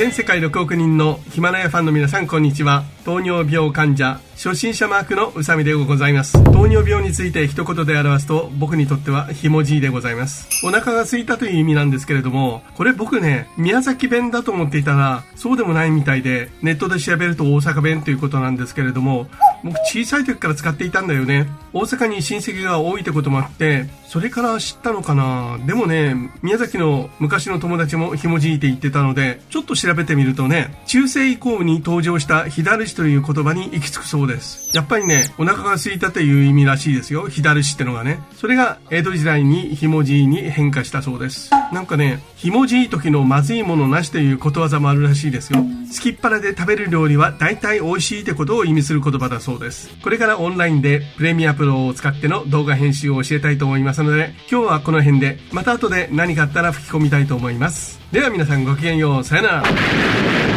全世界6億人のヒマラヤファンの皆さんこんにちは。糖尿病患者初心者マークの宇佐美でございます。糖尿病について一言で表すと僕にとってはひもじいでございます。お腹が空いたという意味なんですけれどもこれ僕ね宮崎弁だと思っていたらそうでもないみたいでネットで調べると大阪弁ということなんですけれども僕小さい時から使っていたんだよね。大阪に親戚が多いってこともあってそれから知ったのかな。でもね宮崎の昔の友達もひもじいて言ってたのでちょっと調べてみるとね中世以降に登場した左氏という言葉に行き着くそうです。やっぱりねお腹が空いたという意味らしいですよ。左氏ってのがね。それが江戸時代にひもじいに変化したそうです。なんかねひもじい時のまずいものなしということわざもあるらしいですよ。すきっ腹で食べる料理は大体美味しいってことを意味する言葉だそうです。そうです。これからオンラインでプレミアプロを使っての動画編集を教えたいと思いますので今日はこの辺でまた後で何かあったら吹き込みたいと思います。では皆さんごきげんよう。さよなら。